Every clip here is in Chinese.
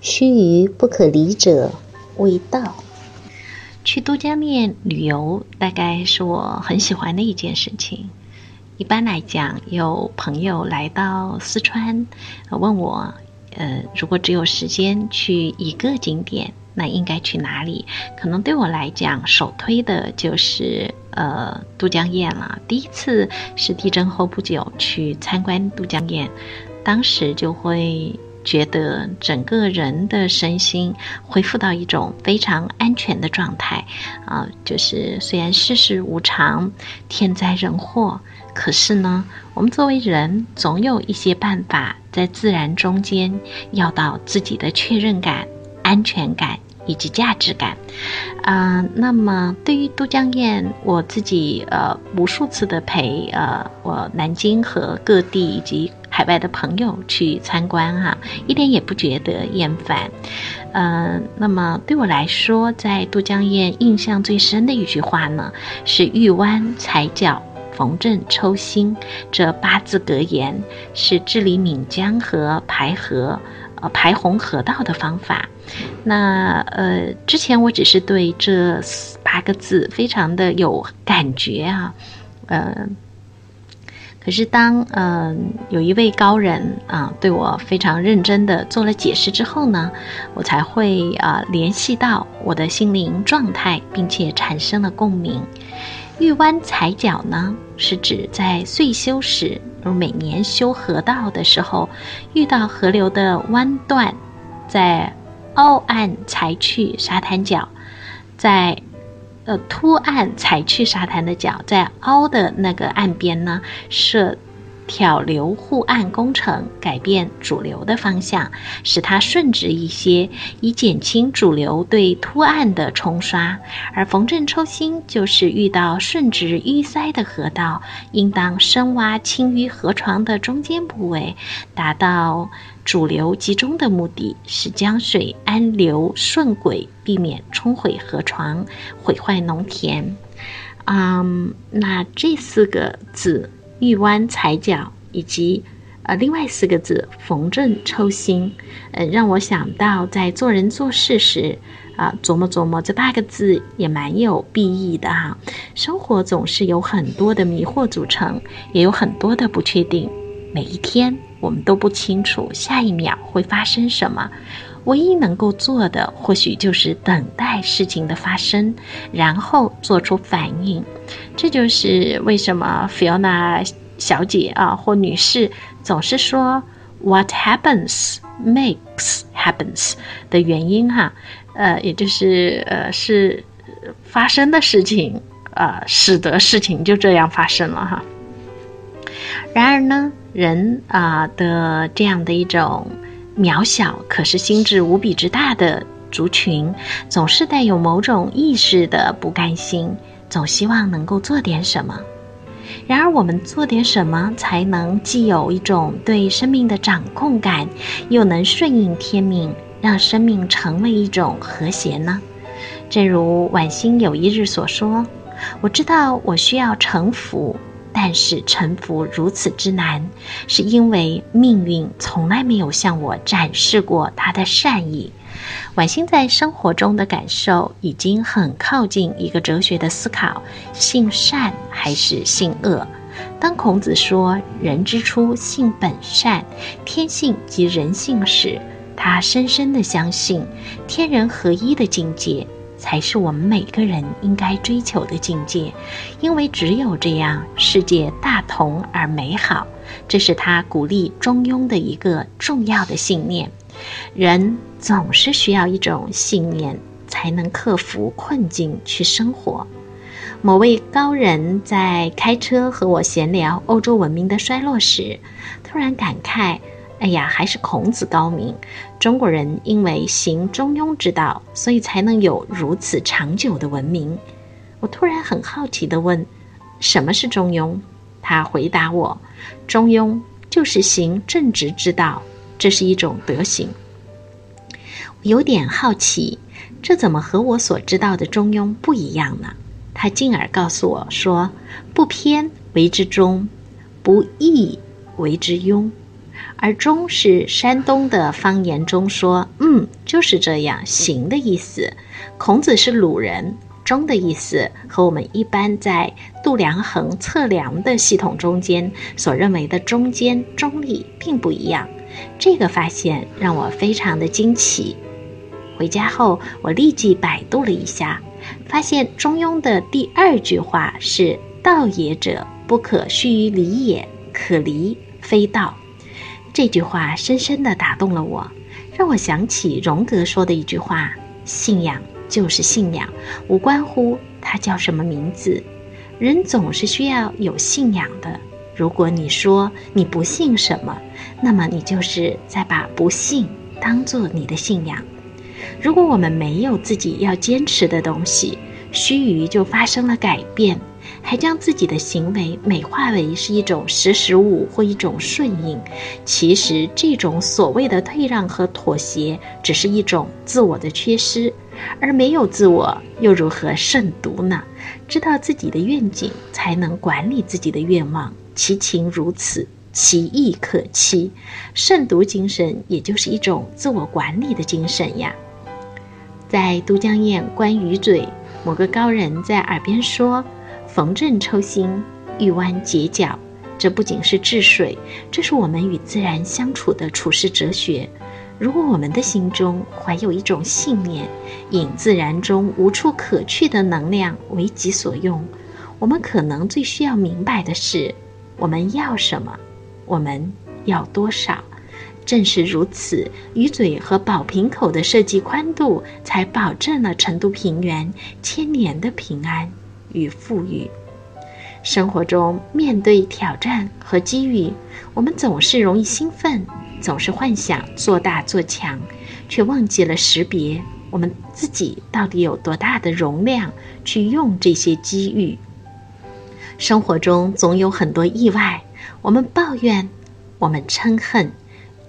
须臾不可离者，未到。去都江堰旅游，大概是我很喜欢的一件事情。一般来讲，有朋友来到四川，问我，呃，如果只有时间去一个景点，那应该去哪里？可能对我来讲，首推的就是呃都江堰了。第一次是地震后不久去参观都江堰，当时就会。觉得整个人的身心恢复到一种非常安全的状态，啊，就是虽然世事无常，天灾人祸，可是呢，我们作为人，总有一些办法在自然中间要到自己的确认感、安全感以及价值感，啊，那么对于都江堰，我自己呃无数次的陪呃我南京和各地以及。海外的朋友去参观哈，一点也不觉得厌烦。嗯，那么对我来说，在都江堰印象最深的一句话呢，是“玉湾踩脚，逢正抽心”这八字格言，是治理岷江和排河、呃排洪河道的方法。那呃，之前我只是对这八个字非常的有感觉啊，嗯。可是当嗯有一位高人啊对我非常认真的做了解释之后呢，我才会啊联系到我的心灵状态，并且产生了共鸣。玉湾踩脚呢，是指在岁修时，如每年修河道的时候，遇到河流的弯段，在凹岸裁去沙滩角，在。呃，凸岸踩去沙滩的脚，在凹的那个岸边呢，设挑流护岸工程，改变主流的方向，使它顺直一些，以减轻主流对凸岸的冲刷。而逢正抽心，就是遇到顺直淤塞的河道，应当深挖清淤河床的中间部位，达到。主流集中的目的是江水安流顺轨，避免冲毁河床、毁坏农田。嗯，那这四个字“玉湾踩脚”以及呃另外四个字“逢正抽心”，呃，让我想到在做人做事时啊，琢磨琢磨这八个字也蛮有裨益的哈。生活总是有很多的迷惑组成，也有很多的不确定。每一天，我们都不清楚下一秒会发生什么，唯一能够做的，或许就是等待事情的发生，然后做出反应。这就是为什么 Fiona 小姐啊或女士总是说 “What happens makes happens” 的原因哈。呃，也就是呃，是发生的事情，呃，使得事情就这样发生了哈。然而呢？人啊的这样的一种渺小，可是心智无比之大的族群，总是带有某种意识的不甘心，总希望能够做点什么。然而，我们做点什么才能既有一种对生命的掌控感，又能顺应天命，让生命成为一种和谐呢？正如晚星有一日所说：“我知道我需要臣服。”但是臣服如此之难，是因为命运从来没有向我展示过他的善意。婉心在生活中的感受已经很靠近一个哲学的思考：性善还是性恶？当孔子说“人之初，性本善，天性即人性”时，他深深的相信天人合一的境界。才是我们每个人应该追求的境界，因为只有这样，世界大同而美好。这是他鼓励中庸的一个重要的信念。人总是需要一种信念，才能克服困境去生活。某位高人在开车和我闲聊欧洲文明的衰落时，突然感慨：“哎呀，还是孔子高明！中国人因为行中庸之道，所以才能有如此长久的文明。”我突然很好奇地问：“什么是中庸？”他回答我：“中庸就是行正直之道，这是一种德行。”有点好奇，这怎么和我所知道的中庸不一样呢？他进而告诉我说：“不偏为之中，不义为之庸。”而“中”是山东的方言中说“嗯，就是这样行”的意思。孔子是鲁人。中的意思和我们一般在度量衡测量的系统中间所认为的中间中立并不一样。这个发现让我非常的惊奇。回家后，我立即百度了一下，发现中庸的第二句话是“道也者，不可须于离也，可离非道”。这句话深深地打动了我，让我想起荣格说的一句话：“信仰。”就是信仰，无关乎他叫什么名字。人总是需要有信仰的。如果你说你不信什么，那么你就是在把不信当做你的信仰。如果我们没有自己要坚持的东西，须臾就发生了改变，还将自己的行为美化为是一种识时务或一种顺应，其实这种所谓的退让和妥协，只是一种自我的缺失。而没有自我，又如何慎独呢？知道自己的愿景，才能管理自己的愿望。其情如此，其意可期。慎独精神，也就是一种自我管理的精神呀。在都江堰观鱼嘴，某个高人在耳边说：“逢正抽心，遇弯截角。”这不仅是治水，这是我们与自然相处的处世哲学。如果我们的心中怀有一种信念，引自然中无处可去的能量为己所用，我们可能最需要明白的是：我们要什么，我们要多少。正是如此，鱼嘴和宝瓶口的设计宽度，才保证了成都平原千年的平安与富裕。生活中面对挑战和机遇，我们总是容易兴奋。总是幻想做大做强，却忘记了识别我们自己到底有多大的容量去用这些机遇。生活中总有很多意外，我们抱怨，我们嗔恨，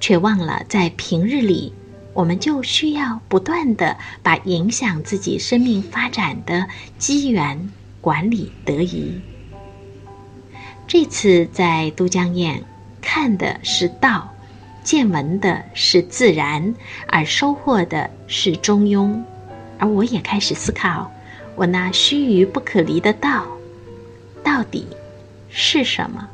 却忘了在平日里，我们就需要不断的把影响自己生命发展的机缘管理得宜。这次在都江堰看的是道。见闻的是自然，而收获的是中庸，而我也开始思考，我那须臾不可离的道，到底是什么？